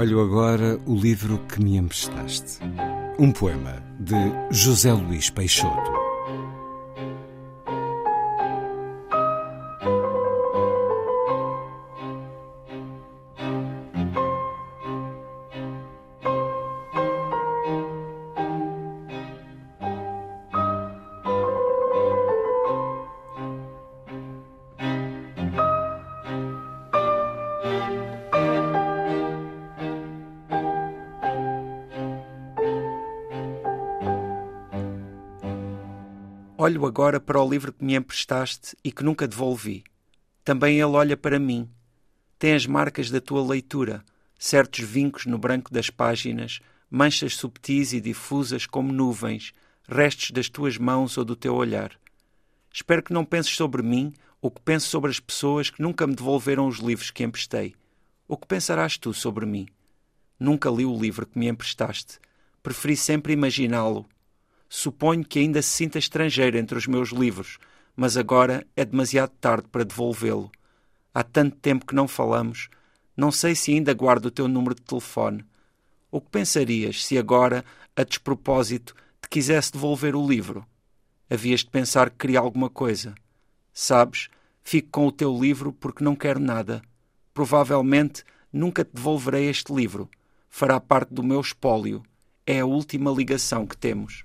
Olho agora o livro que me emprestaste. Um poema de José Luís Peixoto. Olho agora para o livro que me emprestaste e que nunca devolvi. Também ele olha para mim. Tem as marcas da tua leitura, certos vincos no branco das páginas, manchas subtis e difusas como nuvens, restos das tuas mãos ou do teu olhar. Espero que não penses sobre mim ou que penses sobre as pessoas que nunca me devolveram os livros que emprestei. O que pensarás tu sobre mim? Nunca li o livro que me emprestaste. Preferi sempre imaginá-lo Suponho que ainda se sinta estrangeiro entre os meus livros, mas agora é demasiado tarde para devolvê-lo. Há tanto tempo que não falamos, não sei se ainda guardo o teu número de telefone. O que pensarias se agora, a despropósito, te quisesse devolver o livro? Havias de pensar que queria alguma coisa. Sabes, fico com o teu livro porque não quero nada. Provavelmente nunca te devolverei este livro. Fará parte do meu espólio. É a última ligação que temos.